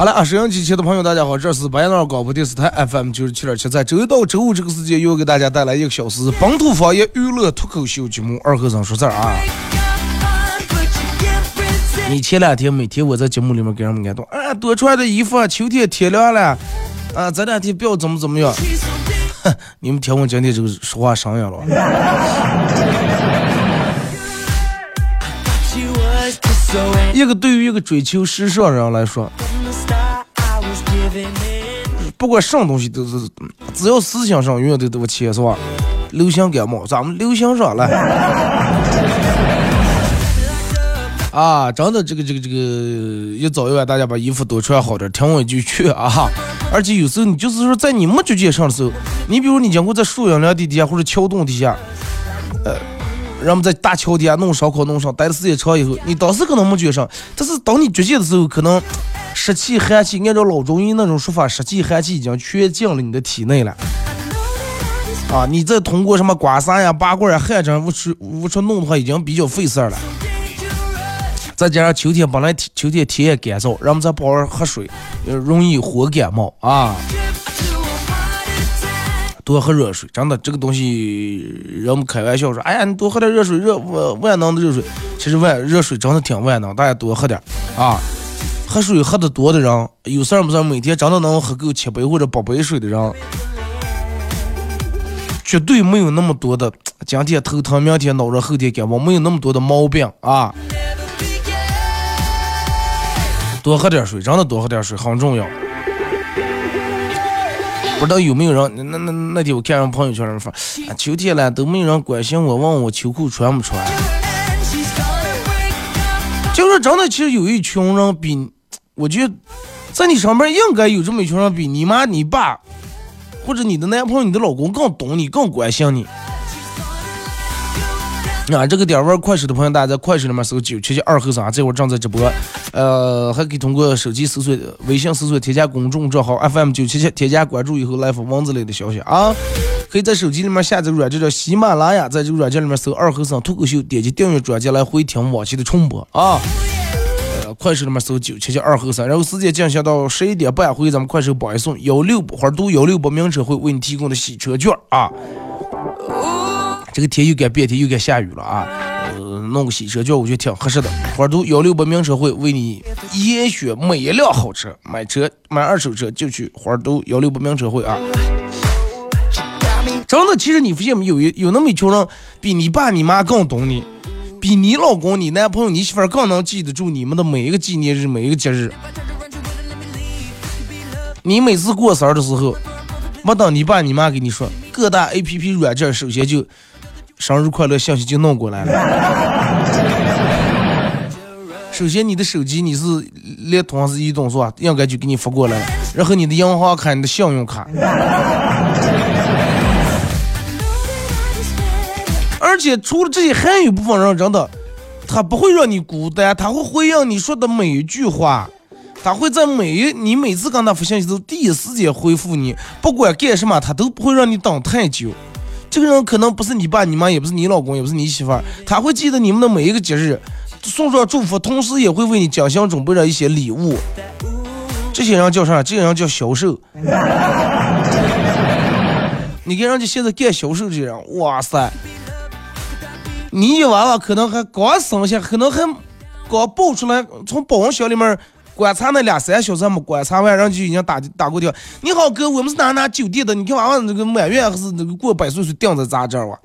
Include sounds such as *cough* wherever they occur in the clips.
好了啊，收音机前的朋友，大家好，这是白杨广播电视台 FM 九十七点七，在周一到周五这个时间，又给大家带来一个小时本土方言娱乐脱口秀节目《二和尚说事儿》啊。你前两天每天我在节目里面给人们感动，啊，多穿的衣服啊，秋天天凉了，啊，这两天不要怎么怎么样。哼，*laughs* 你们听我今天这个说话声音了。*laughs* 一个对于一个追求时尚人来说。不管什么东西都是，只要思想上永远都多钱是吧？流行感冒，咱们流行上来。啊，真的，这个这个这个，一早一晚大家把衣服多穿好点，听我一句劝啊！而且有时候你就是说，在你没觉见上的时候，你比如你经过在树荫凉地底下或者桥洞底下，呃，人们在大桥底下弄烧烤弄上，待的时间长以后，你当时可能没觉上，但是当你觉见的时候，可能。湿气寒气，按照老中医那种说法，湿气寒气已经全进了你的体内了。啊，你再通过什么刮痧呀、拔罐呀、汗蒸、无出无出弄的话，已经比较费事儿了。再加上秋天本来秋天天也干燥，人们再不好好喝水，容易火感冒啊。多喝热水，真的这个东西，人们开玩笑说，哎呀，你多喝点热水，热万万能的热水。其实万热水真的挺万能，大家多喝点啊。喝水喝的多的人，有事儿没事儿，每天真的能喝够七杯或者八杯水的人，绝对没有那么多的今天头疼，明天脑热，后天感冒，没有那么多的毛病啊！多喝点水，真的多喝点水很重要。不知道有没有人？那那那天我看人朋友圈上发，秋天了都没有人关心我，问我秋裤穿不穿。就是真的，其实有一群人比。我觉得，在你上面应该有这么一群人，比你妈、你爸，或者你的男朋友、你的老公更懂你、更关心你。啊，这个点玩快手的朋友，大家在快手里面搜九七七二后生，这会儿正在直播。呃，还可以通过手机搜索、微信搜索添加公众账号 FM 九七七，添加关注以后来发文字类的消息啊。可以在手机里面下载软件叫喜马拉雅，在这个软件里面搜二后生脱口秀，点击订阅专辑来回听往期的重播啊。快手里面搜九七七二后三，然后时间进行到十一点半，回咱们快手榜一送幺六八花都幺六八名车会为你提供的洗车券啊。这个天又该变天又该下雨了啊，呃，弄个洗车券我觉得挺合适的。花都幺六八名车会为你严选每一辆好车，买车买二手车就去花都幺六八名车会啊。真的，其实你发现没有有那么一群人比你爸你妈更懂你。比你老公、你男朋友、你媳妇儿更能记得住你们的每一个纪念日、每一个节日。你每次过生日的时候，没等你爸你妈给你说，各大 A P P 软件首先就生日快乐信息就弄过来了。*laughs* 首先你的手机你是联通还是移动是吧？应该就给你发过来了。然后你的银行卡、你的信用卡。且除了这些，还有一部分人真的，他不会让你孤单，他会回应你说的每一句话，他会在每一你每次跟他发信息都第一时间回复你，不管干什么，他都不会让你等太久。这个人可能不是你爸你妈，也不是你老公，也不是你媳妇儿，他会记得你们的每一个节日，送上祝福，同时也会为你精心准备了一些礼物。这些人叫啥？这些人叫销售。你看人家现在干销售这人，哇塞！你一娃娃可能还刚生下，可能还刚抱出来，从保温箱里面观察那俩三小时没观察完，人就已经打打过电话。你好哥，我们是哪哪酒店的？你看娃娃那个满月还是那个过百岁岁定在咱这儿哇？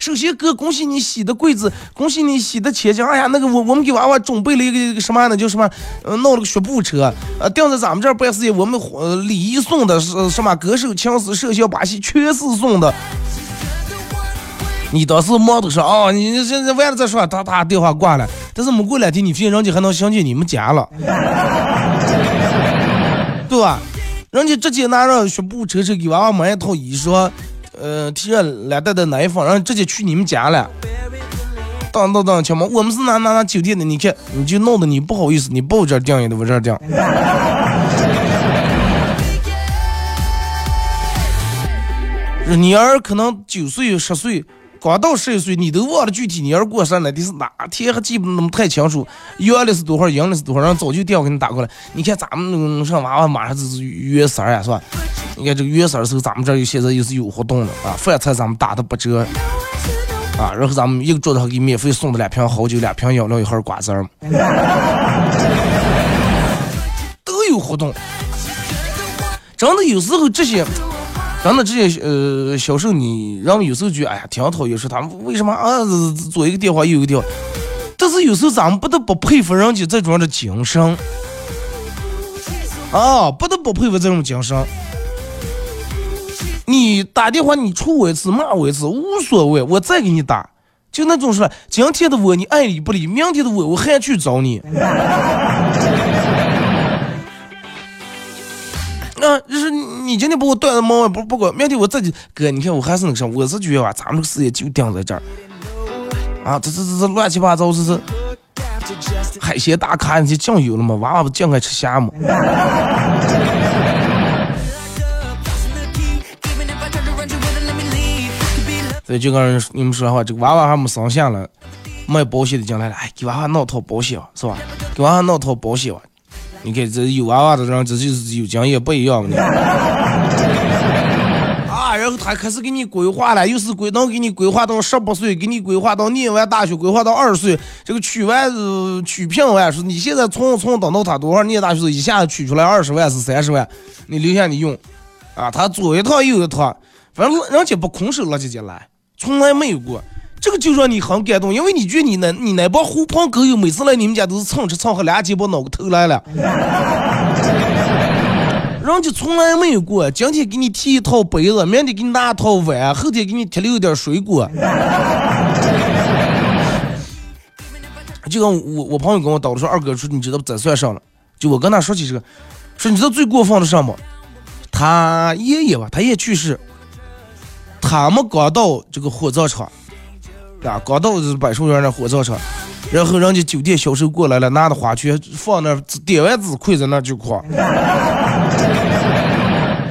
首先哥，恭喜你喜的贵子，恭喜你喜的千金。哎呀，那个我我们给娃娃准备了一个一个什么呢？叫什么？呃，弄了个学步车，呃，定在咱们这儿办事。我们礼仪送的是什么？歌手、枪手、摄像、把戏全是送的。你当时忙的说哦，你现在完了再说，他他电话挂了。但是没过两天，你发现人家还能想起你们家了，*laughs* 对吧？人家直接拿着学步车车给娃娃买一套衣裳。呃，提着两袋的奶粉，然后直接去你们家了。当当当，亲们，我们是哪哪哪酒店的？你看，你就弄得你不好意思，你报这订也得我这订。*laughs* 你儿可能九岁、十岁，刚到十一岁，你都忘了具体你儿过生日你是哪天，还记不那么太清楚。阳的是多少，阴的是多少，然后早就电话给你打过来。你看咱们上娃娃马上就是月三呀，是吧？你看这个月三的时候，咱们这儿现在又是有活动的啊，饭菜咱们打的不折啊，然后咱们一个桌子上给免费送的两瓶好酒、两瓶饮料、一盒瓜子儿，都有活动。真的有时候这些，真的这些呃销售，你让有时候觉得哎呀挺讨厌，说他们为什么啊左一个电话右一个电话，但是有时候咱们不得不佩服人家这种的精神啊，不得不佩服这种精神。你打电话，你戳我一次，骂我一次，无所谓，我再给你打，就那种说，今天的我你爱理不理，明天的我我还去找你。啊，就是你今天把我断了毛，不不管，明天我自己哥，你看我还是那个啥，我是觉得吧，咱们这个事业就定在这儿。啊，这这这这乱七八糟，这是海鲜大咖，你酱油了吗？娃娃不净爱吃虾吗？*laughs* 所以就跟你们说话，这个娃娃还没生下了，卖保险的进来了，哎，给娃娃弄套保险是吧？给娃娃弄套保险你看这有娃娃的人，这就是有经验不一样的。*laughs* 啊，然后他开始给你规划了，又是规能给你规划到十八岁，给你规划到念完大学，规划到二十岁，这个取完取聘完说你现在从从等到他多少念大学，一下子取出来二十万是三十万，你留下你用，啊，他左一套右一套，反正人家不空手了，姐姐来。从来没有过，这个就让你很感动，因为你觉得你那你那帮狐朋狗友每次来你们家都是蹭吃蹭喝，俩鸡巴脑壳头来了，*laughs* 人家从来没有过。今天给你提一套杯子，明天给你拿一套碗，后天给你提溜点水果。*laughs* 就跟我我朋友跟我叨的说，二哥说你知道咋算上了？就我跟他说起这个，说你知道最过分的什么？他爷爷吧，他爷去世。他们刚到这个火葬场，啊，刚到是柏树园那火葬场，然后人家酒店销售过来了，拿的花圈放那，点完纸跪在那就哭，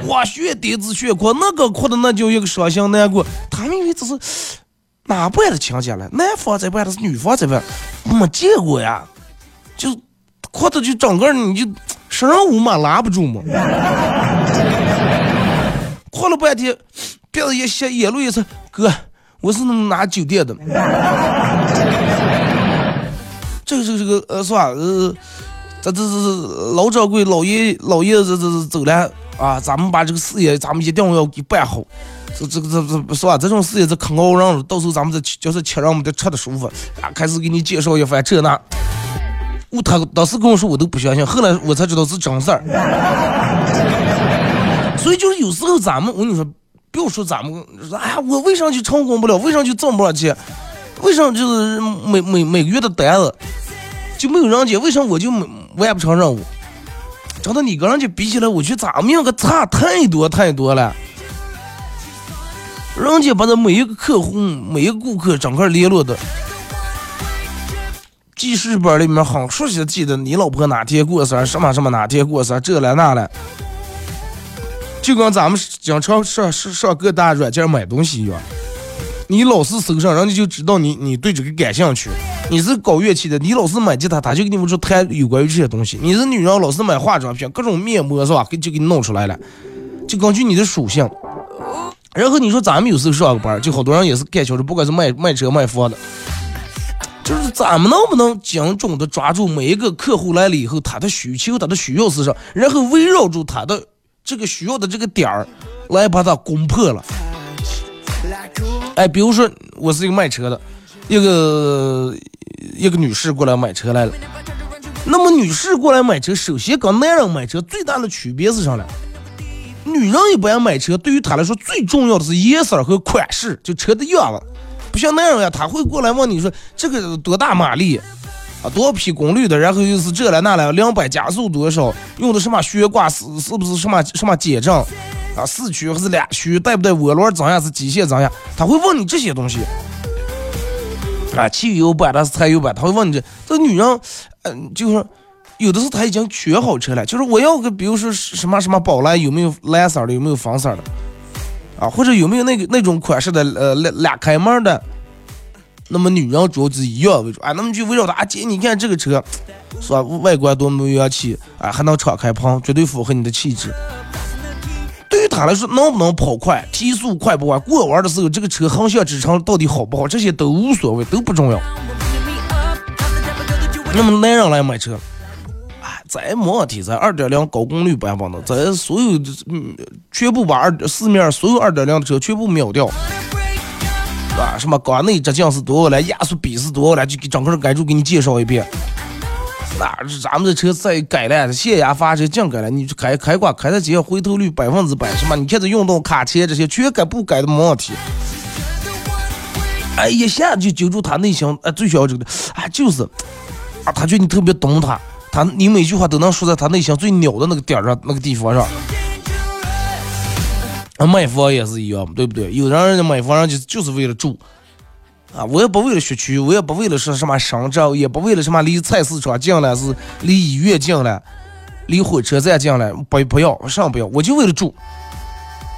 哇，血滴子血哭，那个哭的那叫一个伤心难过。他们以为这是哪办的亲戚了？男方在办的是女方在办，没见过呀，就哭的就整个你就生人无嘛拉不住嘛，*laughs* 哭了半天。别子一下眼泪一次，哥，我是拿酒店的？*laughs* 这个这个这个呃，是吧？呃，这这这老掌柜老爷老爷子这这走了啊！咱们把这个事业，咱们一定要给办好。这这个这这是吧？这种事业这可熬人了，到时候咱们再就是吃让我们得吃的舒服啊！开始给你介绍一番这那。我他当时跟我说我都不相信，后来我才知道是真事儿。*laughs* 所以就是有时候咱们我跟你说。不要说咱们说，哎呀，我为啥就成功不了？为啥就挣不上钱？为啥就是每每每个月的单子就没有人家？为啥我就完不成任务？真的，你跟人家比起来，我觉得咱们两个差太多太多了。人家把这每一个客户、每一个顾客整个联络的记事本里面很熟悉的记得，你老婆哪天过生日，什么什么哪天过生日，这了那了。就跟咱们经常上上上各大软件买东西一样，你老是搜上，人家就知道你你对这个感兴趣。你是搞乐器的，你老是买吉他，他就给你们说谈有关于这些东西。你是女人，老是买化妆品，各种面膜是吧？给就给你弄出来了，就根据你的属性。然后你说咱们有时候上个班，就好多人也是干销售，不管是卖卖车卖房的，就是咱们能不能精准的抓住每一个客户来了以后他的需求、他的需要是什么，然后围绕住他的这个需要的这个点儿来把它攻破了。哎，比如说我是一个卖车的，一个一个女士过来买车来了。那么女士过来买车，首先跟男人买车最大的区别是啥呢？女人一般买车，对于她来说最重要的是颜色和款式，就车的样子。不像男人呀，他会过来问你说这个多大马力多匹功率的，然后又是这了那了，两百加速多少，用的什么悬挂是是不是什么什么减震啊，四驱还是两驱，带不带涡轮增压是机械增压，他会问你这些东西啊，汽油版的是柴油版，他会问你这。这女人，嗯，就是有的是他已经选好车了，就是我要个，比如说什么什么宝来有没有蓝色的，有没有黄色的。啊，或者有没有那个那种款式的，呃，两两开门的？那么女人主要是以样为主啊，那么就围绕她姐，你看这个车，是吧？外观多么元气啊，还能敞开棚，绝对符合你的气质。对于她来说，能不能跑快，提速快不快，过弯的时候这个车横向支撑到底好不好，这些都无所谓，都不重要。那么男人来买车。哎再没问题，咱二点零高功率版本的，咱所有嗯，全部把二四面所有二点零的车全部秒掉，啊，什么缸内直径是多少来，压缩比是多少来，就给整个改住给你介绍一遍。那咱们这车再改了，限压阀这净改了，你开开挂开的这些回头率百分之百，什么？你看这运动卡钳这些全改不改的没问题。哎，一下就揪住他内心，哎，最需要这个，哎，就是，啊，他觉得你特别懂他。他，你每句话都能说在他内心最鸟的那个点上，那个地方上。买房也是一样，对不对？有的人买房人就就是为了住，啊，我也不为了学区，我也不为了说什么深圳，也不为了什么离菜市场近了，是离医院近了，离火车站近了，不不要，啥不要，我就为了住。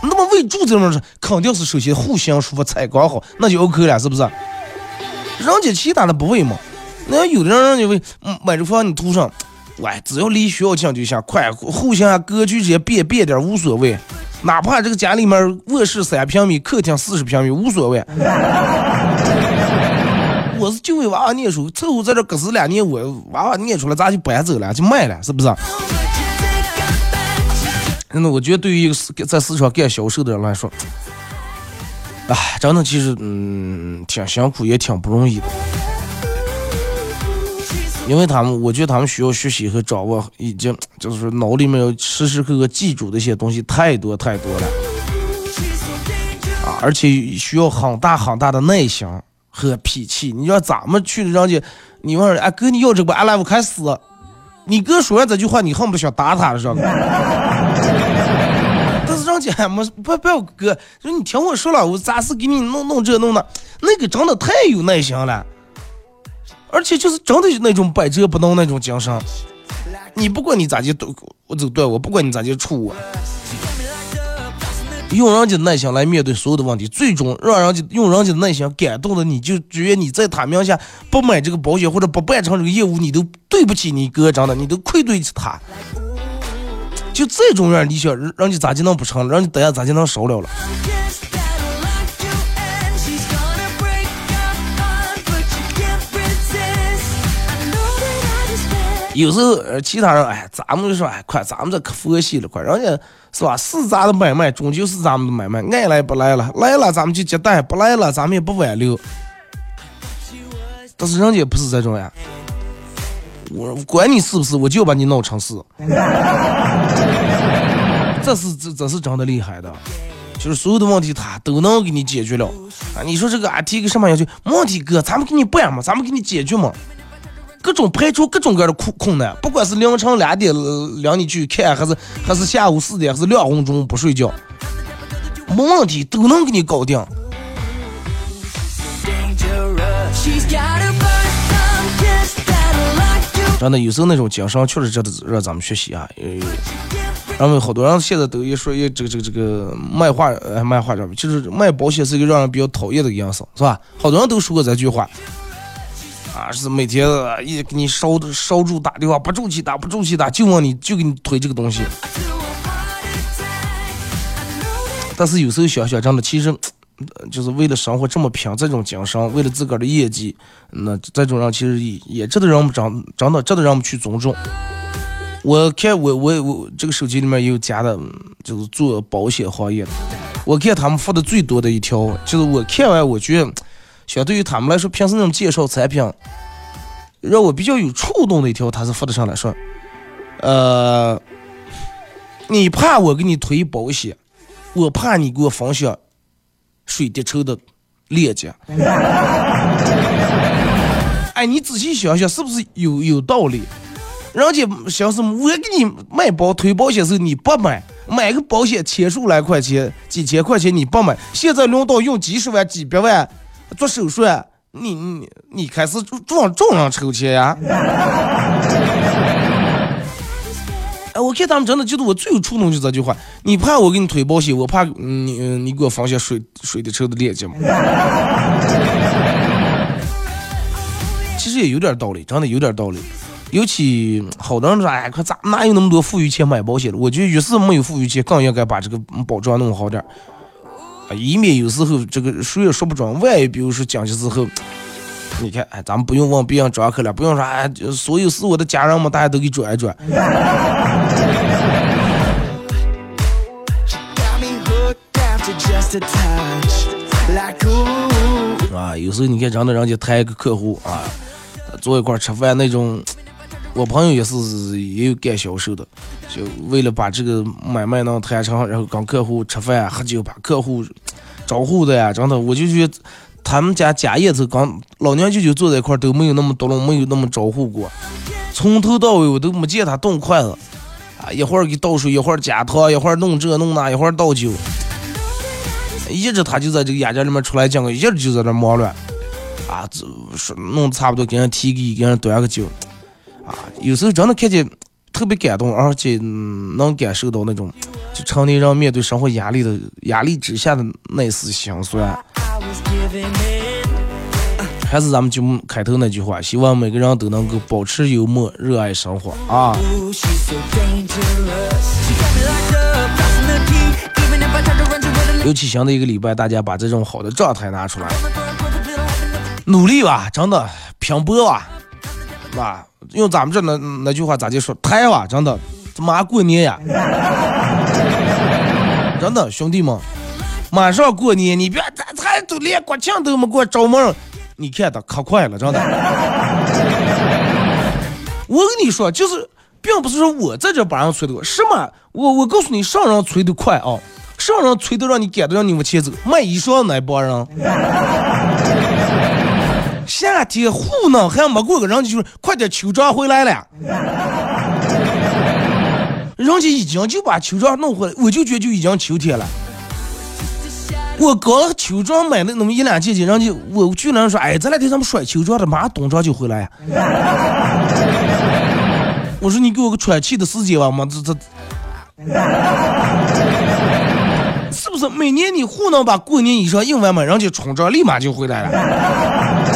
那么为住这种事，肯定是首先户型舒服，采光好，那就 OK 了，是不是？人家其他的不为嘛？那有的人认为，买这房你图上。喂，只要离学校近就行，快户型啊格局这些变变点无所谓，哪怕这个家里面卧室三平米，客厅四十平米无所谓。*laughs* 我是就为娃娃念书，凑合在这搁死两年，我娃娃念出来，咱就搬走了，就卖了，是不是？真的我觉得对于一个在市场干销售的人来说，哎，真的其实嗯，挺辛苦，也挺不容易的。因为他们，我觉得他们需要学习和掌握，已经就是脑里面要时时刻刻记住的一些东西太多太多了，啊，而且需要很大很大的耐心和脾气。你说咱们去的人家，你问哎哥你要这个俺来我开始，你哥说完这句话，你恨不得想打他了，知道吗？*laughs* 但是人家没不不要哥，说你听我说了，我暂时给你弄弄这弄那，那个真的太有耐心了。而且就是真的那种百折不挠那种精神，你不管你咋就都我就对我不管你咋就处我，用人家的耐心来面对所有的问题，最终让人家用人家的耐心感动的你，就觉得你在他名下不买这个保险或者不办成这个业务，你都对不起你哥，真的，你都愧对起他。就这种人，你想人家咋就能不成？人家等下咋就能少了了？有时候，其他人，哎，咱们就说，哎，快，咱们这可佛系了，快，人家是吧？是咱的买卖，终究是咱们的买卖，爱来不来了，来了咱们就接待，不来了咱们也不挽留。但是人家不是这种呀，我管你是不是，我就把你弄成是。*laughs* 这是这这是真的厉害的，就是所有的问题他都能给你解决了啊！你说这个啊，提个什么要求？没问题哥，咱们给你办嘛，咱们给你解决嘛。各种排除各种各样的困困难，不管是凌晨两点两点去看，还是还是下午四点，还是两分钟不睡觉，没问题，都能给你搞定。真的，有时候那种精神确实值得让咱们学习啊。然后好多人现在都一说，也这个这个这个卖画，呃，卖画上就是卖保险是一个让人比较讨厌的一个样式，是吧？好多人都说过这句话。啊，是每天一给你烧的烧住打电话，不住气打，不住气打，就问你就给你推这个东西。但是有时候想想，真的，其实就是为了生活这么拼，这种精神，为了自个儿的业绩，那这种人其实也也值得让我们长长的，值得让我们去尊重。我看我我我这个手机里面也有加的，就是做保险行业的。我看他们发的最多的一条，就是我看完我觉得，相对于他们来说，平时那种介绍产品，让我比较有触动的一条，他是发的上来说，呃，你怕我给你推保险，我怕你给我分享水滴筹的链接。哎，你仔细想想，是不是有有道理？人家想什么？我给你卖保推保险时候你不买，买个保险千数来块钱，几千块钱你不买，现在轮到用几十万、几百万做手术，你你你开始撞撞上抽钱呀？哎，我看他们真的就是我最有触动就这句话：你怕我给你推保险，我怕你你给我放下水水的车的链接吗？*laughs* 其实也有点道理，真的有点道理。尤其好多人说，哎，可咋哪有那么多富裕钱买保险了？我觉得越是没有富裕钱，更应该把这个保障弄好点，啊以免有时候这个谁也说不准。万一比如说讲些时候，你看，哎，咱们不用往别人张口了，不用说，哎，所有是我的家人们，大家都给转一转。*laughs* 啊，有时候你看，人的人家谈一个客户啊，坐一块吃饭那种。我朋友也是也有干销售的，就为了把这个买卖能谈成，然后跟客户吃饭喝酒，把客户招呼的呀，真的，我就觉得他们家家宴头刚老娘舅舅坐在一块都没有那么多了，没有那么招呼过，从头到尾我都没见他动筷子啊，一会儿给倒水，一会儿加汤，一会儿弄这弄那，一会儿倒酒，一直他就在这个雅间里面出来讲个，一直就在那忙乱啊，这说弄差不多给人提个给人端个酒。啊，有时候真的看见特别感动，而且能感受到那种就成年人面对生活压力的压力之下的那丝心酸。还是咱们节目开头那句话，希望每个人都能够保持幽默，热爱生活啊！尤其新的一个礼拜，大家把这种好的状态拿出来，努力吧，真的拼搏吧，吧。用咱们这那那句话咋就说？太哇，真的，马上过年呀！真的，兄弟们，马上过年，你别咱咱都连国庆都没过，招门，你看的可快了，真的。我跟你说，就是，并不是说我在这把人催的快，是吗？我我告诉你，上人催的快啊，上人催的让你赶得让你往前走，卖衣裳那帮人。夏天糊弄还没过个人家就快点秋装回来了，人家已经就把秋装弄回来，我就觉得就已经秋天了。我刚秋装买了那么一两件件，人家我居然说，哎，这两天咱们甩秋装的，马上冬装就回来呀。我说你给我个喘气的时间吧嘛，这这，是不是每年你糊弄把过年衣裳印完嘛，人家春装立马就回来了。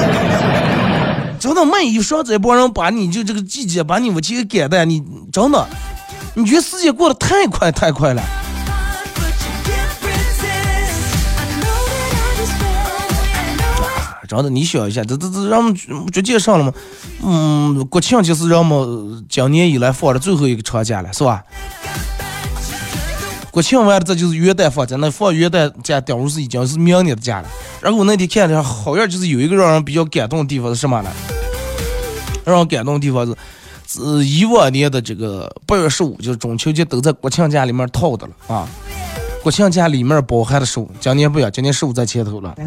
真的，卖衣裳这帮人把你就这个季节把你们几个赶的，你真的，你觉得时间过得太快太快了？真的，你想一下，这这这让们就介绍了吗？嗯，国庆就是让们今年以来放的最后一个长假了，是吧？国庆完了，这就是元旦放假，那放元旦假，等于是已经是明年的假了。然后我那天看的好像，就是有一个让人比较感动的地方是什么呢？让人感动的地方是，是以往年的这个八月十五，就是中秋节都在国庆假里面套的了啊。国庆假里面包含的十五，今年不一样，今年十五在前头了。*laughs*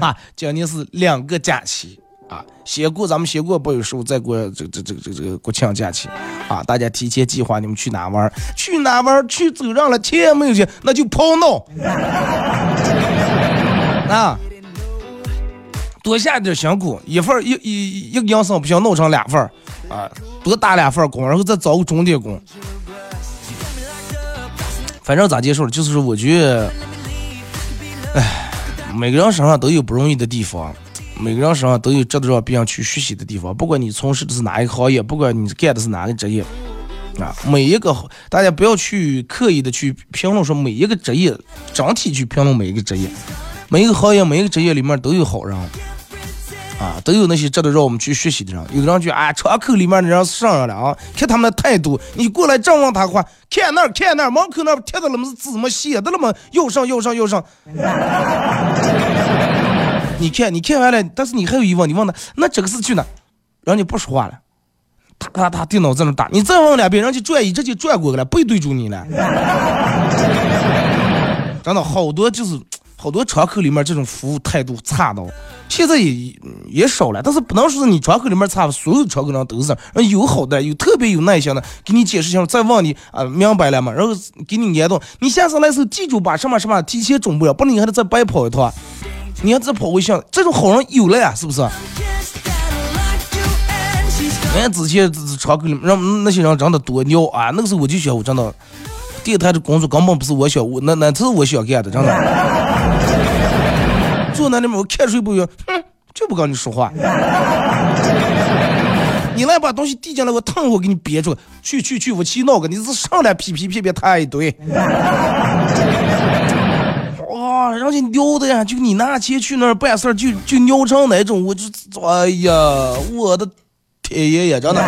啊，今年是两个假期啊，先过咱们先过八月十五，再过这这这这这个国庆假期啊，大家提前计划你们去哪玩？去哪玩？去走上了钱没有钱，那就跑闹 *laughs* 啊。多下点辛苦，一份一一一个营生不行，弄成两份啊，多打两份工，然后再找个钟点工。反正咋结束了，就是说，我觉得，哎，每个人身上都有不容易的地方，每个人身上都有值得让别人去学习的地方。不管你从事的是哪一个行业，不管你干的是哪个职业，啊，每一个大家不要去刻意的去评论说每一个职业，整体去评论每一个职业，每一个行业每一个职业里面都有好人，啊，都有那些值得让我们去学习的人。有的人就啊，窗口里面的人是上上了啊，看他们的态度，你过来正问他话，看那儿看那儿，门口那儿贴的那么字么写的那么右上右上右上，你看你看完了，但是你还有疑问，你问他那这个是去哪？人家不说话了。哒哒哒，电脑在那打，你再问两遍，人家转一直接转过来了，背对住你了。*laughs* 真的好多就是好多窗口里面这种服务态度差到，现在也也少了，但是不能说是你窗口里面差，所有窗口上都是。有好的，有特别有耐心的，给你解释清楚，再问你啊，明白了吗？然后给你联动，你下次来时候记住把什么什么提前准备了，不然你还得再白跑一趟，你还再跑回去，这种好人有了呀，是不是？俺之前窗口里让那些人真的多尿啊！那个时候我就想，我真的电台的工作根本不是我想，我那那是我想干的，真的。坐那里面我看谁不远，哼，就不跟你说话。你来把东西递进来，我烫我给你憋住。去去去，我气闹个，你是上来噼噼噼噼他一堆。哇，人家尿的呀，就你拿钱去那儿办事儿，就就尿成那种，我就哎呀，我的。天爷爷，真的。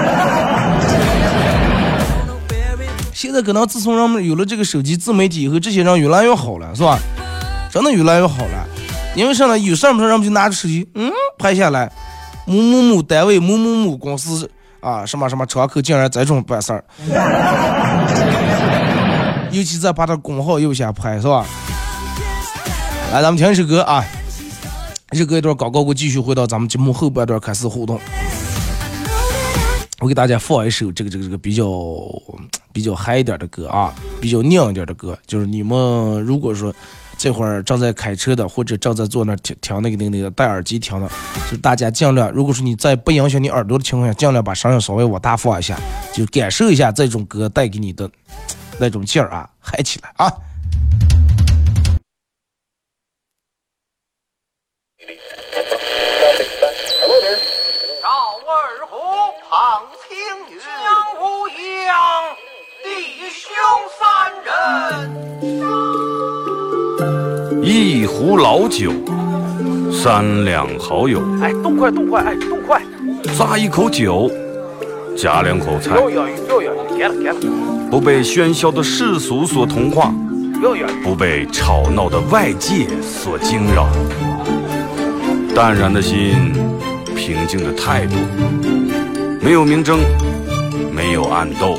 现在可能自从人们有了这个手机自媒体以后，这些人越来越好了，是吧？真的越来越好了。因为啥呢？有事儿不事人们就拿着手机，嗯，拍下来，某某某单位、某某某公司啊，什么什么窗口竟然这种办事儿。尤其在把它工号右下拍，是吧？来，咱们听一首歌啊，一首歌一段广告，我继续回到咱们节目后半段开始互动。我给大家放一首这个这个这个比较比较嗨一点的歌啊，比较娘一点的歌，就是你们如果说这会儿正在开车的，或者正在坐那听听那个那个那个戴耳机听的，就大家尽量，如果说你在不影响你耳朵的情况下，尽量把声音稍微往大放一下，就感受一下这种歌带给你的那种劲儿啊，嗨起来啊！一壶老酒，三两好友。哎，动快动快，哎，动快！咂一口酒，夹两口菜。不被喧嚣的世俗所同化，不被吵闹的外界所惊扰。淡然的心，平静的态度，没有明争，没有暗斗。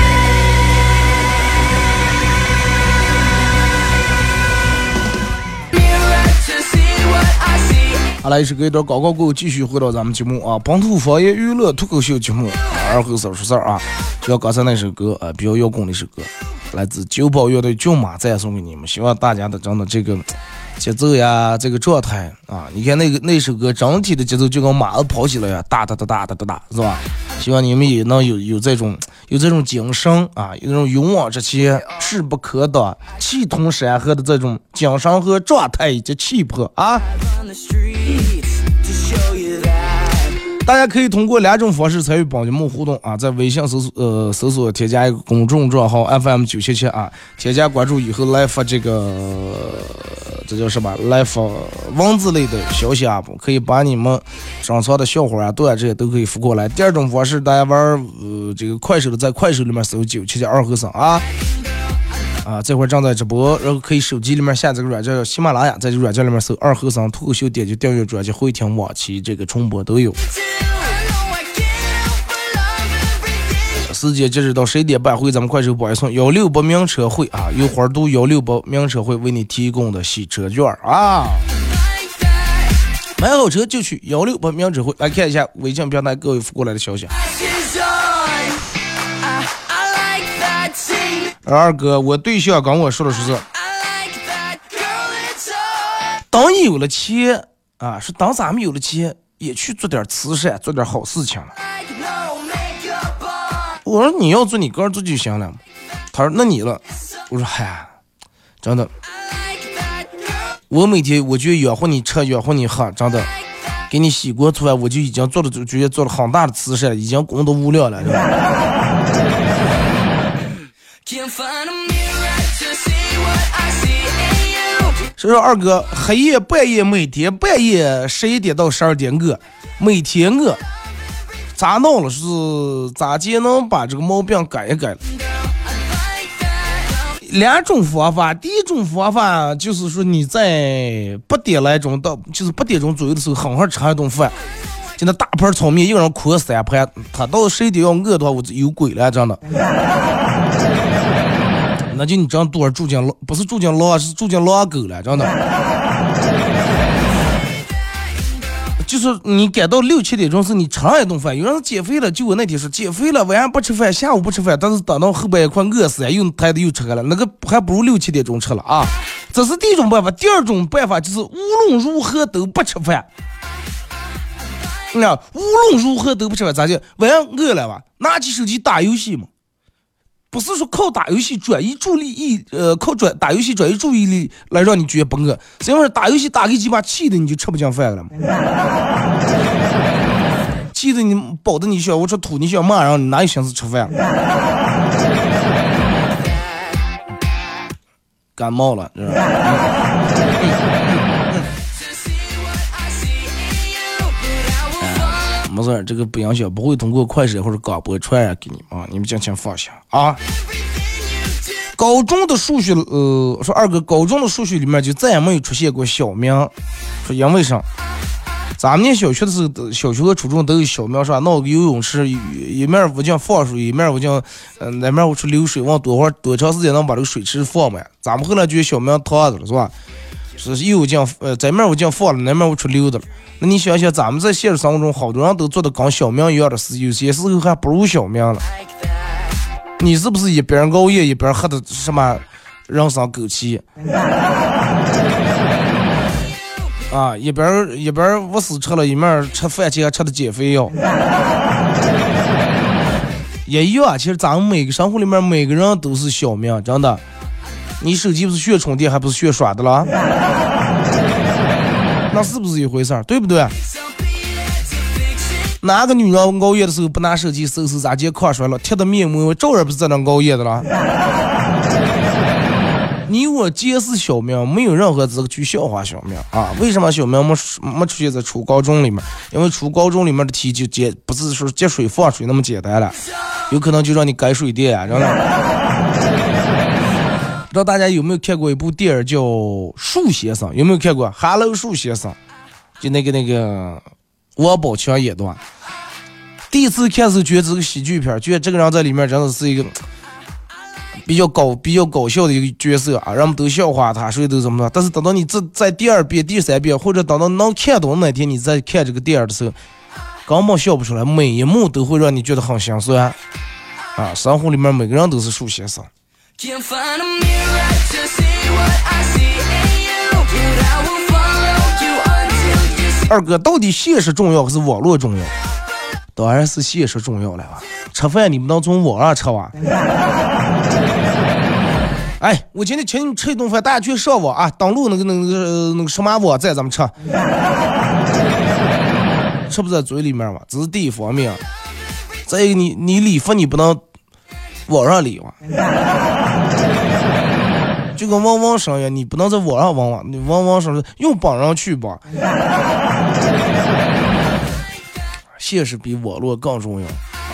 好来，一首歌一段广告过后，继续回到咱们节目啊，本土方言娱乐脱口秀节目二后说事儿啊，就像刚才那首歌啊，比较摇滚的一首歌，来自九宝乐队《骏马再》送给你们，希望大家的真的这个节奏呀，这个状态啊，你看那个那首歌整体的节奏就跟马子跑起来呀，哒哒哒哒哒哒哒，是吧？希望你们也能有有这种有这种精神啊，有这种勇往直前、势不可挡、气吞山河的这种精神和状态以及气魄啊！大家可以通过两种方式参与帮节目互动啊，在微信搜索呃搜索添加一个公众账号 FM 九七七啊，添加关注以后来发这个这叫什么？来发文字类的消息啊，可以把你们上传的笑话啊、段子这些都可以发过来。第二种方式，大家玩呃这个快手的，在快手里面搜九七七二和尚啊啊，这会儿正在直播，然后可以手机里面下这个软件叫喜马拉雅，在这软件里面搜二和尚脱口秀，点击订阅专辑，回听往期这个重播都有。时间截止到十一点半，会咱们快手播一送幺六八名车会啊，有花都幺六八名车会为你提供的洗车券啊。买好车就去幺六八名车会，来看一下微信平台各位发过来的消息。二哥，我对象跟我说的是，等有了钱啊，是等咱们有了钱，也去做点慈善，做点好事情了。我说你要做你个人做就行了。他说那你了。我说嗨，真的，我每天我就养活你吃，养活你喝，真的，给你洗锅做饭，我就已经做了，就觉得做了很大的慈善，已经功德无量了。所以说二哥，黑夜半夜每天半夜十一点到十二点饿，每天饿。咋弄了？是咋才能把这个毛病改一改？两种方法，第一种方法就是说你在八点来钟到，就是八点钟左右的时候，好好吃一顿饭，就那大盘炒面，一个人磕三盘。他到十一点要饿的话，我有鬼了，真的。那就你这样多少住进狼，不是住进狼，是住进狼狗了，真的。就是你赶到六七点钟是你吃上一顿饭，有人减肥了，就我那天说减肥了，晚上不吃饭，下午不吃饭，但是等到后半夜快饿死了，又抬的又吃开了，那个还不如六七点钟吃了啊！这是第一种办法，第二种办法就是无论如何都不吃饭。那无论如何都不吃饭，咋就晚上饿了吧？拿起手机打游戏嘛。不是说靠打游戏转移注意力，呃，靠转打游戏转移注意力来让你觉得不饿，是因为打游戏打个鸡巴气的你就吃不进饭了嘛？气的你饱的你想我说吐你想骂，然后你哪有心思吃饭？感冒了，是吧？没事儿，这个不影响，不会通过快手或者广播传染给你们啊！你们尽情放心啊！高中的数学，呃，说二哥，高中的数学里面就再也没有出现过小明，说因为啥？咱们念小学的时候，小学和初中都有小明是吧？闹个游泳池，一面屋进放水，一面屋进，嗯，那面我出流水，往多会儿多长时间能把这个水池放满？咱们后来就有小明躺着了是吧？是又进，呃，这面我进放了，那面我出溜达了。那你想想，咱们在现实生活中，好多人都做的跟小明一样的事，有些时候还不如小明了。你是不是一边熬夜一边喝的什么人参枸杞？*laughs* 啊，一边一边无私吃了一面吃饭前还吃的减肥药。也一样，其实咱们每个生活里面每个人都是小明，真的。你手机不是炫充电，还不是炫耍的了？*laughs* 那是不是一回事儿？对不对？哪个女人熬夜的时候不拿手机搜搜咋接抗衰了？贴的面膜照样不是在那熬夜的了？*laughs* 你我皆是小明，没有任何资格去笑话小明啊！为什么小明没没出现在初高中里面？因为初高中里面的题就接不是说接水放水那么简单了，有可能就让你改水电啊，知道吗？不知道大家有没有看过一部电影叫《树先生》？有没有看过《Hello 树先生》？就那个那个王宝强演的。第一次看是觉得这个喜剧片，觉得这个人在里面真的是一个比较搞、比较搞笑的一个角色啊，人们都笑话他，所以都怎么着。但是等到你这在第二遍、第三遍，或者等到能看懂那天，你再看这个电影的时候，根本笑不出来，每一幕都会让你觉得很心酸啊。生活里面每个人都是树先生。二哥，到底现实重要还是网络重要？当然是现实重要了吧？吃饭你不能从网上吃吧？*laughs* 哎，我今天请你们吃一顿饭，大家去上网啊，登录那个那个那个什么网站，咱们吃。吃不在嘴里面嘛，这是第一方面。再一个，你你礼服你不能网上理嘛。就跟汪汪声一样，你不能在网上汪汪，你汪汪声用本人去吧。现实比网络更重要。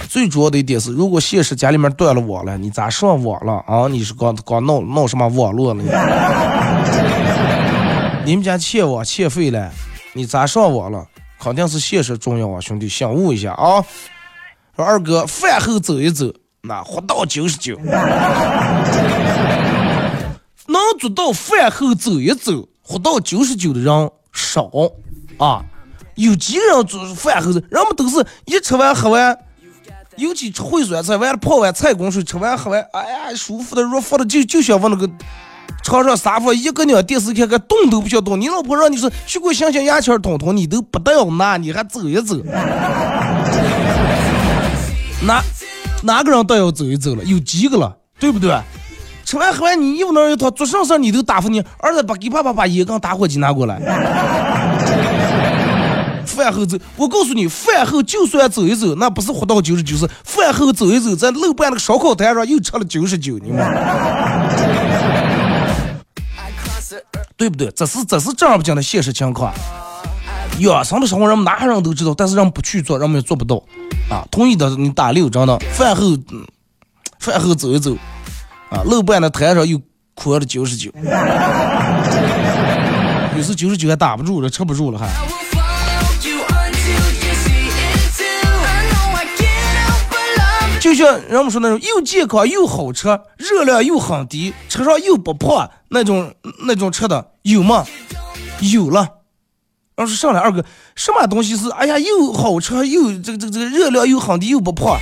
最主要的一点是，如果现实家里面断了网了，你咋上网了啊？你是光光弄弄什么网络了？你们家欠网欠费了，你咋上网了？肯定是现实重要啊，兄弟，醒悟一下啊！说二哥，饭后走一走，那活到九十九，*laughs* 能做到饭后走一走，活到九十九的人少啊。有几个人做饭后，人们都是一吃完喝完，尤其吃烩酸菜，完了泡完菜公水，吃完喝完，哎呀，舒服的舒服的，就就想往那个床上沙发一个两电视看看，动都不想动。你老婆让你说去给我想想牙签通通，你都不得要拿，你还走一走。*laughs* 那哪个人都要走一走了？有几个了？对不对？吃完喝完，你又能一套做啥事你都答复你儿子，把给爸爸把烟缸打火机拿过来。饭后走，我告诉你，饭后就算走一走，那不是活到九十九，是饭后走一走，在路边那个烧烤摊上又吃了九十九，你们，对不对？这是这是正儿八经的现实情况。养生的生活，人们哪人都知道，但是人们不去做，人们也做不到。啊，同意的你打六，真的。饭后，饭后走一走，啊，露半的台上又哭了九十九，*laughs* 有时九十九还打不住了，撑不住了还。就像人们说那种又健康又好吃，热量又很低，吃上又不胖那种那种吃的有吗？有了。要是上来二哥，什么东西是哎呀又好吃又这个这个这个热量又很低又不胖？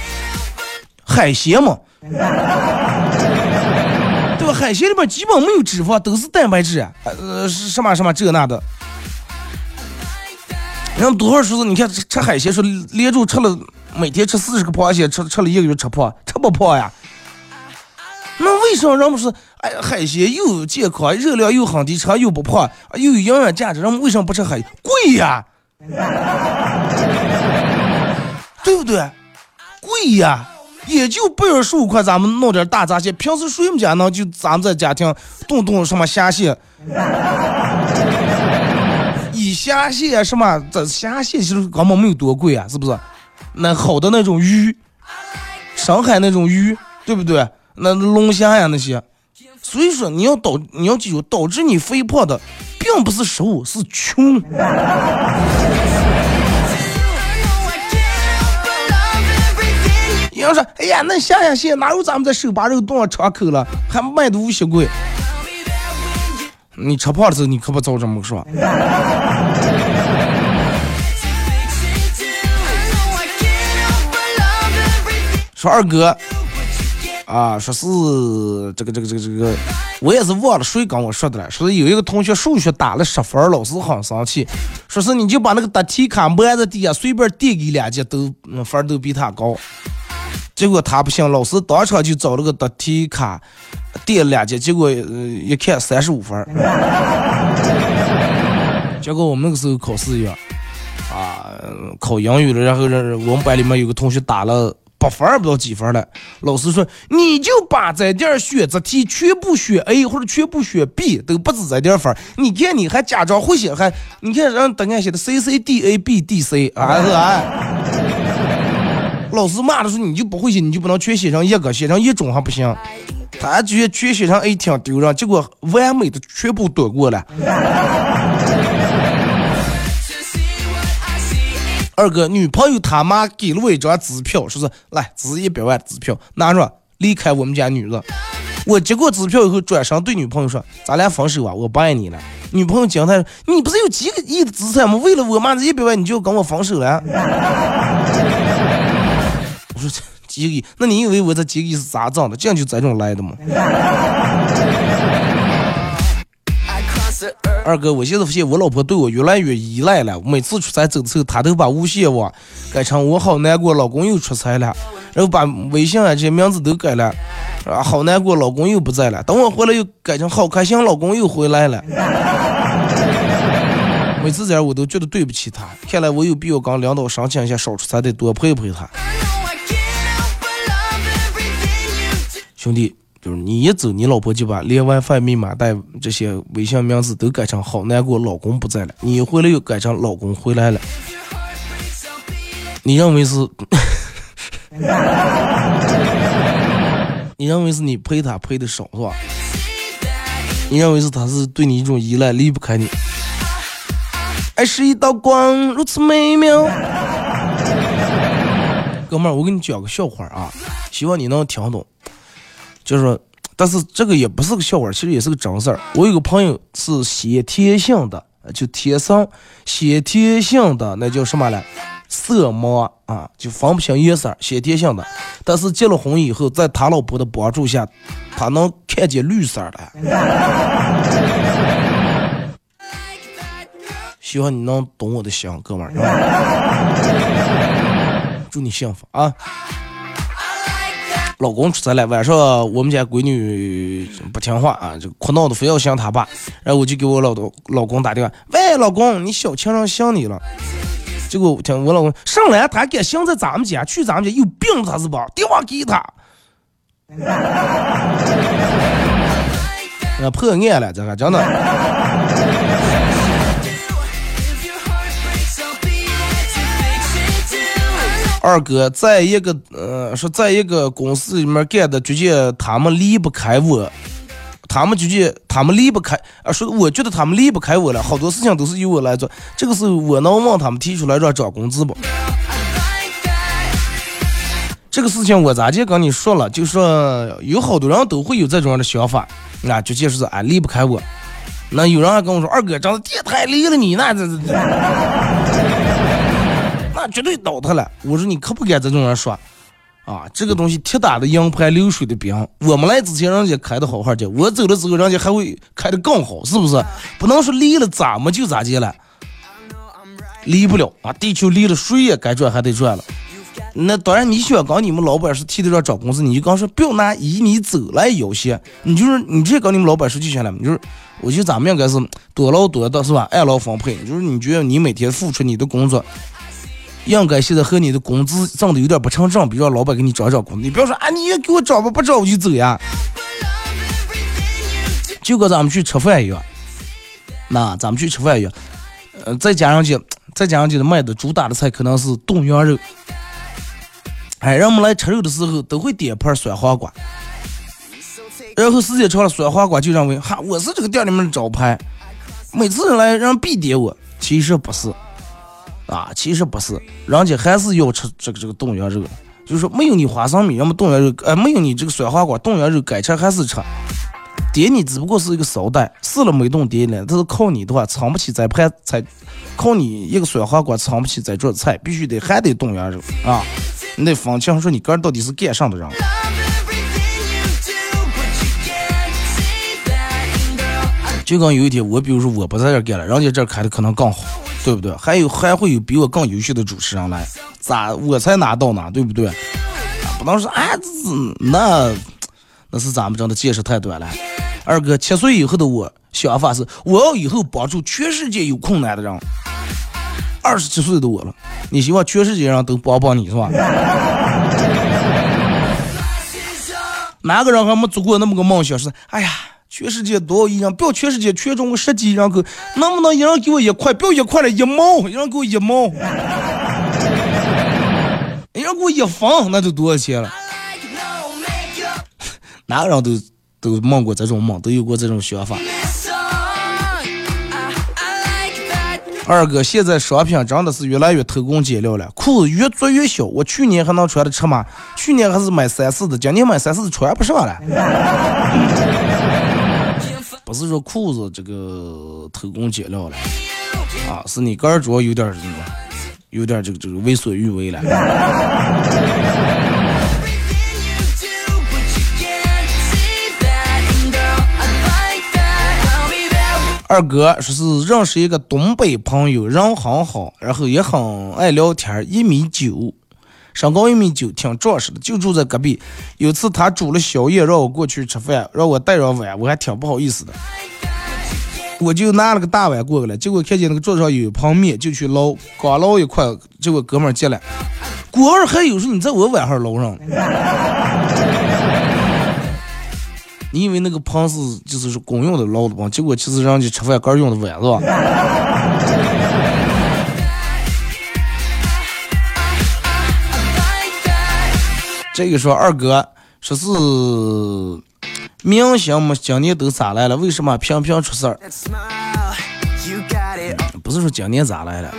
海鲜嘛，对吧？海鲜里边基本没有脂肪，都是蛋白质，呃是什么什么这那的。人多少时候你看吃海鲜说连着吃了。每天吃四十个螃蟹，吃吃了一个月吃胖，吃不胖呀？那为什么人们说，哎，海鲜又健康，热量又很低，吃又不胖，又有营养价值？人们为什么不吃海鲜？贵呀，对不对？贵呀，也就百二十五块，咱们弄点大闸蟹。平时谁们家能就咱们在家庭动动什么虾蟹？*laughs* 以虾蟹什么？这虾蟹其实根本没有多贵啊，是不是？那好的那种鱼，上海那种鱼，对不对？那龙虾呀那些，所以说你要导你要记住，导致你肥胖的，并不是食物，是穷。有人说，哎呀，那虾呀蟹哪有咱们在手把肉炖敞口了，还卖的无锡贵？你吃胖的时候，你可不早这么说。说二哥，啊，说是这个这个这个这个，我也是忘了谁跟我说的了。说是有一个同学数学打了十分，老师很生气。说是你就把那个答题卡埋在地下，随便递给两节都分都比他高。结果他不行，老师当场就找了个答题卡垫两节，结果一看三十五分。结果我们那个时候考试一样，啊，考英语了，然后我们班里面有个同学打了。八分儿不知道几分了，老师说你就把这点选择题全部选 A 或者全部选 B 都不止这点分儿，你看你还假装会写，还你看人答案写的 C C D A B D C 啊是啊，老师骂的时候你就不会写，你就不能全写成一个，写成一种还不行，他觉得全写成 A 挺丢人，结果完美的全部躲过了。二哥，女朋友他妈给了我一张支票，说是来支一百万支票，拿着离开我们家女人。我接过支票以后，转身对女朋友说：“咱俩分手啊，我不爱你了。”女朋友惊叹：“你不是有几个亿的资产吗？为了我妈这一百万，你就跟我分手了？” *laughs* 我说：“几个亿？那你以为我这几个亿是咋挣的？这样就这种来的吗？”二哥，我现在发现我老婆对我越来越依赖了。每次出差走的时候，她都把无线网改成我好难过，老公又出差了，然后把微信啊这些名字都改了，啊，好难过，老公又不在了。等我回来又改成好开心，老公又回来了。每次这样我都觉得对不起她。看来我有必要跟领导申请一下，少出差得多陪陪她。兄弟。就是你一走，你老婆就把连 WiFi 密码带这些微信名字都改成好难过，老公不在了。你回来又改成老公回来了。你认为是？*laughs* 你认为是你陪他陪的少是吧？你认为是他是对你一种依赖，离不开你？爱是一道光，如此美妙。哥们，我给你讲个笑话啊，希望你能听懂。就是说，但是这个也不是个笑话，其实也是个真事儿。我有个朋友是先天性的，就天生先天性的，那叫什么来？色盲啊，就分不清颜色，先天性的。但是结了婚以后，在他老婆的帮助下，他能看见绿色的。希望你能懂我的心，哥们儿。*laughs* 祝你幸福啊！老公出差了，晚上我们家闺女不听话啊，就哭闹的非要想他爸，然后我就给我老老老公打电话，喂，老公，你小情人想你了。结果听我老公上来，他敢想在咱们家，去咱们家有病他是吧？电话给他，*laughs* 那破案了，这个真的。二哥在一个呃，说在一个公司里面干的，觉得他们离不开我，他们觉得他们离不开啊，说我觉得他们离不开我了，好多事情都是由我来做。这个时候我能问他们提出来让涨工资不？这个事情我咋就跟你说了，就说有好多人都会有这种样的想法，那就就是啊离不开我。那有人还跟我说，二哥长得天太离了你，那这这这绝对倒他了！我说你可不敢这种人说，啊，这个东西铁打的营盘流水的兵。我们来之前人家开的好好的，我走了之后人家还会开的更好，是不是？不能说离了咋么就咋地了，离不了啊！地球离了谁也该转还得转了。那当然，你想跟你们老板是替他找工资，你就刚说不要拿以你走来要挟，你就是你直接跟你们老板说就行了。你就是，我觉得咱们应该是多劳多得，是吧？按劳分配，就是你觉得你每天付出你的工作。应该现在和你的工资挣的有点不成正比，让老板给你涨涨工资。你不要说啊，你也给我涨吧，不涨我就走呀。就跟咱们去吃饭一样，那咱们去吃饭一样，呃，再加上去，再加上去的卖的主打的菜可能是冻羊肉。哎，人们来吃肉的时候都会点盘酸黄瓜，然后时间长了，酸黄瓜就认为哈我是这个店里面的招牌，每次来人必点我，其实不是。啊，其实不是，人家还是要吃这个这个冻羊肉，就是说没有你花生米，要么冻羊肉，哎，没有你这个酸黄瓜，冻羊肉该吃还是吃。点你只不过是一个捎带，试了没动点了，但是靠你的话撑不起这盘菜，靠你一个酸黄瓜撑不起这桌菜，必须得还得冻羊肉啊！你得分清说你个人到底是干啥的人。就跟有一天我，比如说我不在这干了，人家这开的可能更好。对不对？还有还会有比我更优秀的主持人来，咋我才拿到呢？对不对？不能说啊，那那是咱们真的见识太短了。二哥七岁以后的我想法是，我要以后帮助全世界有困难的人。二十七岁的我了，你希望全世界人都帮帮你是吧？*laughs* 哪个人还没做过那么个梦想？是哎呀。全世界多少亿人？不要全世界，全中国十几亿人口，能不能一人给我一块？不要一块了，一毛，一人给我一毛，一人给我一分，那就多少钱了？哪个人都都梦过这种梦，都有过这种想法。二哥，现在商品真的是越来越偷工减料了，裤子越做越小。我去年还能穿的尺码，去年还是买三四的，今年买三四的穿不上了。不是说裤子这个偷工减料了啊，是你个人主要有点什么，有点这个这个为所欲为了。二哥说是认识一个东北朋友，人很好，然后也很爱聊天，一米九。身高一米九，挺壮实的，就住在隔壁。有次他煮了宵夜，让我过去吃饭，让我带上碗，我还挺不好意思的。我就拿了个大碗过来，结果看见那个桌子上有一盘面，就去捞，刚捞一块，结果哥们儿进来，果儿还有说你在我碗上捞上。*laughs* 你以为那个盆是就是公用的捞的吗？结果其实人家吃饭干用的碗是吧？这个说二哥说是明星们今年都咋来了？为什么频频出事儿？不是说今年咋来了？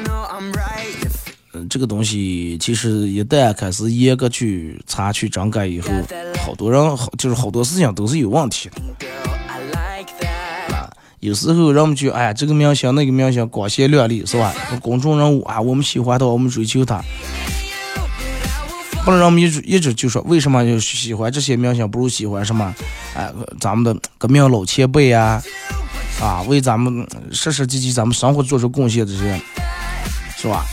嗯，这个东西其实一旦开始严格去查去整改以后，好多人好就是好多事情都是有问题的。啊，有时候人们就哎呀，这个明星那个明星光鲜亮丽是吧？公众人物啊，我们喜欢他，我们追求他。不能让我们一直一直就说为什么就喜欢这些明星，不如喜欢什么？哎，咱们的革命老前辈呀，啊，为咱们实实际际咱们生活做出贡献这些，是吧？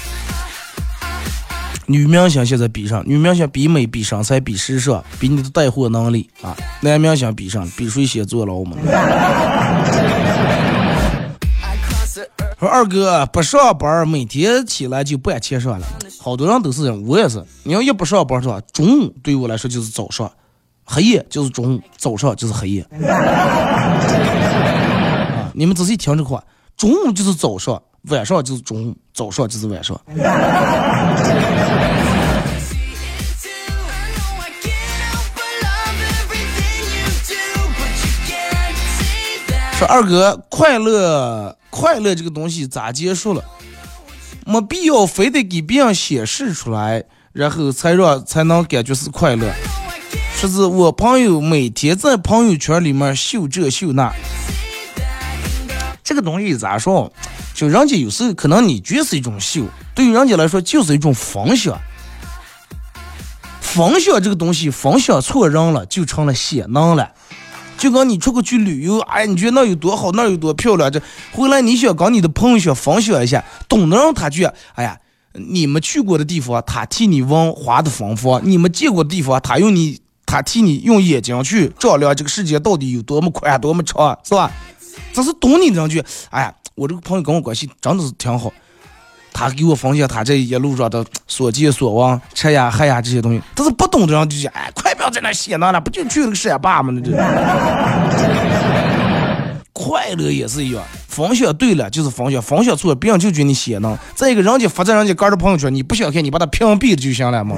女明星现在比上，女明星比美、比身材、比时尚、比你的带货能力啊！男明星比上，比谁先坐牢嘛？说二哥不上班，每天起来就办钱上了。好多人都是这样，我也是。你要一不上班是吧？中午对我来说就是早上，黑夜就是中午，早上就是黑夜。*laughs* 你们仔细听这话，中午就是早上，晚上就是中午，早上就是晚上。二哥，快乐快乐这个东西咋结束了？没必要非得给别人显示出来，然后才让才能感觉是快乐。说是我朋友每天在朋友圈里面秀这秀那，这个东西咋说？就人家有时候可能你觉得是一种秀，对于人家来说就是一种分享。分享这个东西，分享错人了，就成了显能了。就跟你出去去旅游，哎，你觉得那有多好，那有多漂亮？这回来你想跟你的朋友想分享一下，懂得让他去，哎呀，你们去过的地方，他替你问花的丰富；你们见过的地方，他用你，他替你用眼睛去照亮这个世界到底有多么宽，多么长，是吧？这是懂你的人句，哎呀，我这个朋友跟我关系真的是挺好。他给我分享他这一路上的所见所闻、吃呀喝呀这些东西，但是不懂的人就讲，哎，快不要在那写那了，不就去了个山坝吗？那这快乐也是一样，分享对了就是分享，分享错了别人就觉得你写呢。再一个，人家发在人家个人朋友圈，你不想看，你把他屏蔽了就行了嘛。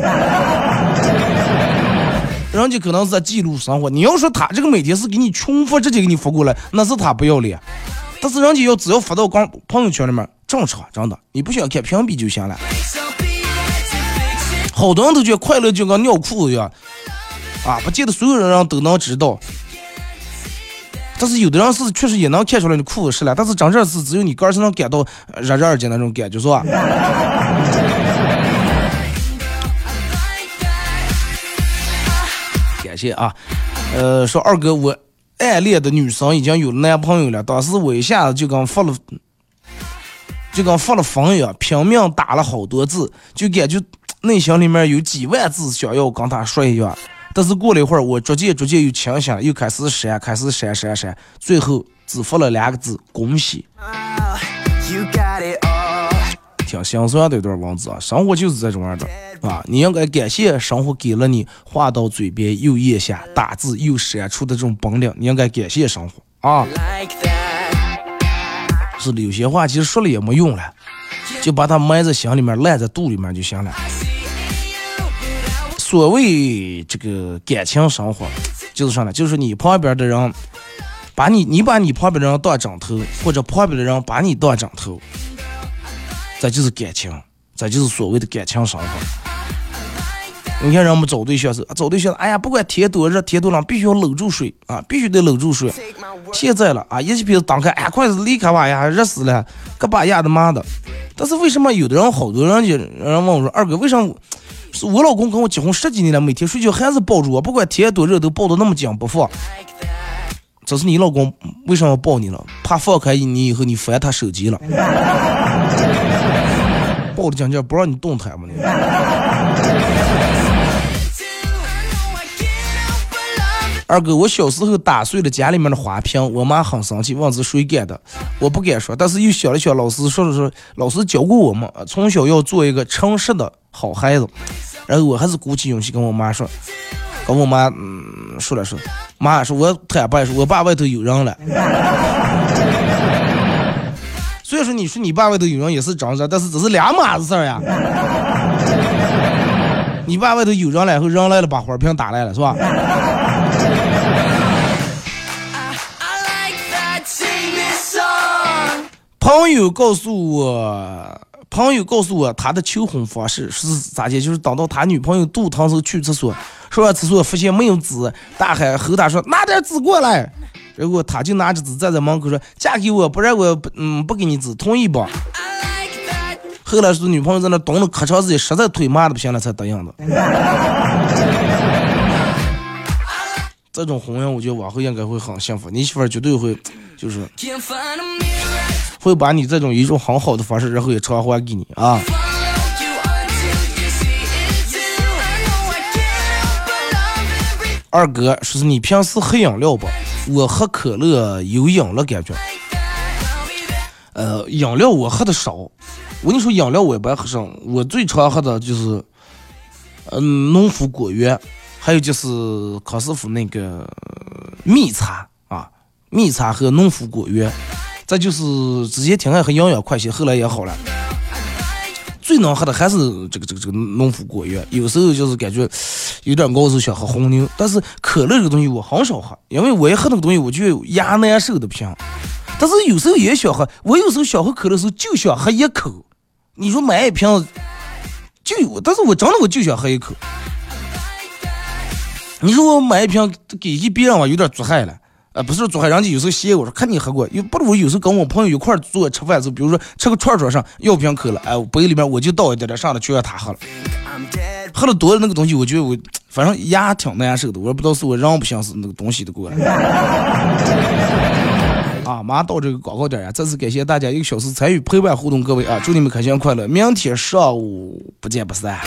人家可能是在记录生活，你要说他这个每天是给你重复直接给你发过来，那是他不要脸。但是人家要只要发到光朋友圈里面。正常，真的，你不想看屏蔽就行了。好多人都觉得快乐就跟尿裤子一样，啊，不见得所有人都能知道。但是有的人是确实也能看出来你裤子湿了，但是真正是只有你个人才能感到热热的那种感觉，是吧？感谢啊，呃，说二哥，我暗恋的女生已经有男朋友了，当时我一下子就跟发了。就跟发了疯一样，拼命打了好多字，就感觉内心里面有几万字想要跟他说一样。但是过了一会儿，我逐渐逐渐又清醒，又开始删，开始删删删，最后只发了两个字：恭喜。挺心酸的一段文字啊，生活就是这种样的啊！你应该感谢生活给了你话到嘴边又咽下、打字又删除的这种本领，你应该感谢生活啊。是有些话其实说了也没用了，就把它埋在心里面，烂在肚里面就行了。所谓这个感情生活，就是啥呢？就是你旁边的人把你，你把你旁边的人当枕头，或者旁边的人把你当枕头，这就是感情，这就是所谓的感情生活。你看人们找对象是找对象，哎呀，不管天多热天多冷，必须要搂住睡啊，必须得搂住睡。现在了啊，一鼻子打开，哎，快离开吧呀，热死了，个把丫的妈的！但是为什么有的人好多人就人问我说，二哥为啥是我老公跟我结婚十几年了，每天睡觉还是抱着我，不管天多热都抱得那么紧不放。这是你老公为什么要抱你了？怕放开你以后你翻他手机了，*laughs* 抱的紧紧不让你动弹吗？你。二哥，我小时候打碎了家里面的花瓶，我妈很生气，问是谁干的。我不敢说，但是又想了想，老师说了说，老师教过我们，从小要做一个诚实的好孩子。然后我还是鼓起勇气跟我妈说，跟我妈嗯说了说，妈说，我坦白说，我爸外头有人了。*laughs* 所以说，你说你爸外头有人也是真事，但是这是两码子事儿呀。你爸外头有人了以后，人来了把花瓶打来了，是吧？朋友告诉我，朋友告诉我他的求婚方式是咋的？就是等到他女朋友肚疼时候去厕所，上完厕所发现没有纸，大喊吼他说拿点纸过来，然后他就拿着纸站在门口说嫁给我，不然我嗯不给你纸，同意不？后来是女朋友在那蹲了可长时间，实在腿麻的不行了才答应的。这种婚姻我觉得往后应该会很幸福，你媳妇儿绝对会就是。会把你这种一种很好的方式，然后也偿还给你啊。二哥说是你平时喝饮料不？我喝可乐有瘾了感觉。呃，饮料我喝的少。我跟你说，饮料我也不爱喝上。我最常喝的就是，嗯，农夫果园，还有就是康师傅那个蜜茶啊，蜜茶和农夫果园。再就是之前挺爱喝营养快些，后来也好了。最能喝的还是这个这个这个农夫果园，有时候就是感觉有点熬，时想喝红牛。但是可乐这个东西我很少喝，因为我一喝那个东西我就牙难受的不行。但是有时候也想喝，我有时候想喝可乐的时候就想喝一口。你说买一瓶就有，但是我真的我就想喝一口。你说我买一瓶给一别人我有点作害了。啊，不是做害人家有时候嫌我说看你喝过，又不如有时候跟我朋友一块坐吃饭时候，比如说吃个串串上要瓶可乐，哎，我杯里面我就倒一点点，上来就让他喝了，喝的多的那个东西，我觉得我反正牙挺难受的，我也不知道是我人不行是那个东西的过来。*laughs* 啊，马上到这个广告点呀！再次感谢大家一个小时参与陪伴互动，各位啊，祝你们开心快乐，明天上午不见不散。